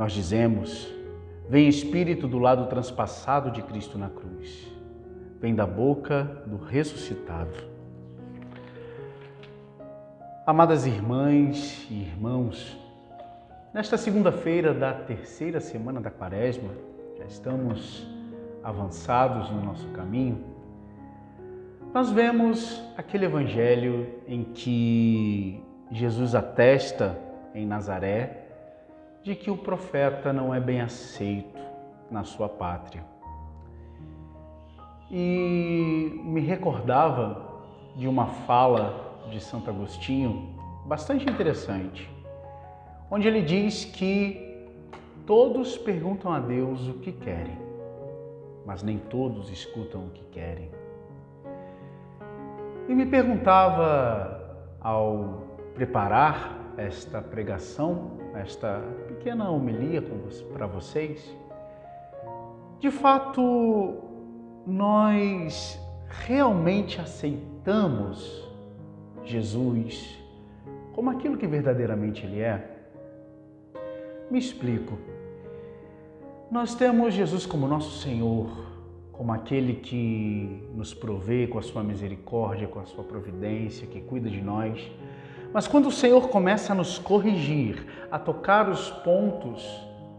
Nós dizemos, vem Espírito do lado transpassado de Cristo na cruz, vem da boca do ressuscitado. Amadas irmãs e irmãos, nesta segunda-feira da terceira semana da Quaresma, já estamos avançados no nosso caminho, nós vemos aquele evangelho em que Jesus atesta em Nazaré de que o profeta não é bem aceito na sua pátria. E me recordava de uma fala de Santo Agostinho bastante interessante, onde ele diz que todos perguntam a Deus o que querem, mas nem todos escutam o que querem. E me perguntava ao preparar esta pregação, esta pequena homilia para vocês, de fato, nós realmente aceitamos Jesus como aquilo que verdadeiramente Ele é? Me explico. Nós temos Jesus como nosso Senhor, como aquele que nos provê com a sua misericórdia, com a sua providência, que cuida de nós. Mas quando o Senhor começa a nos corrigir, a tocar os pontos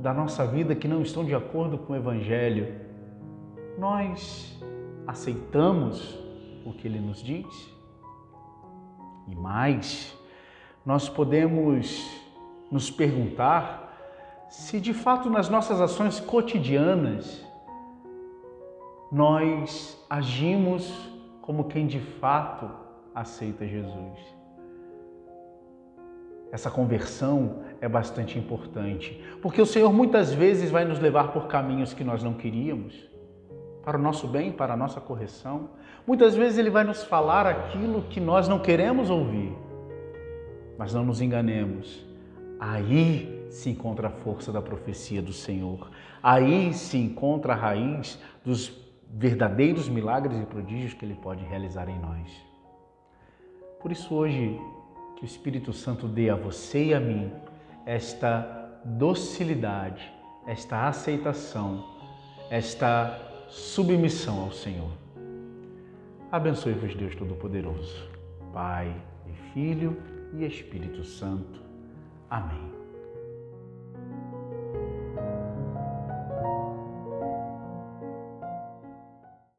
da nossa vida que não estão de acordo com o Evangelho, nós aceitamos o que ele nos diz? E mais, nós podemos nos perguntar se de fato nas nossas ações cotidianas nós agimos como quem de fato aceita Jesus. Essa conversão é bastante importante, porque o Senhor muitas vezes vai nos levar por caminhos que nós não queríamos, para o nosso bem, para a nossa correção. Muitas vezes Ele vai nos falar aquilo que nós não queremos ouvir, mas não nos enganemos. Aí se encontra a força da profecia do Senhor. Aí se encontra a raiz dos verdadeiros milagres e prodígios que Ele pode realizar em nós. Por isso, hoje, que o Espírito Santo dê a você e a mim esta docilidade, esta aceitação, esta submissão ao Senhor. Abençoe-vos, Deus Todo-Poderoso, Pai e Filho e Espírito Santo. Amém.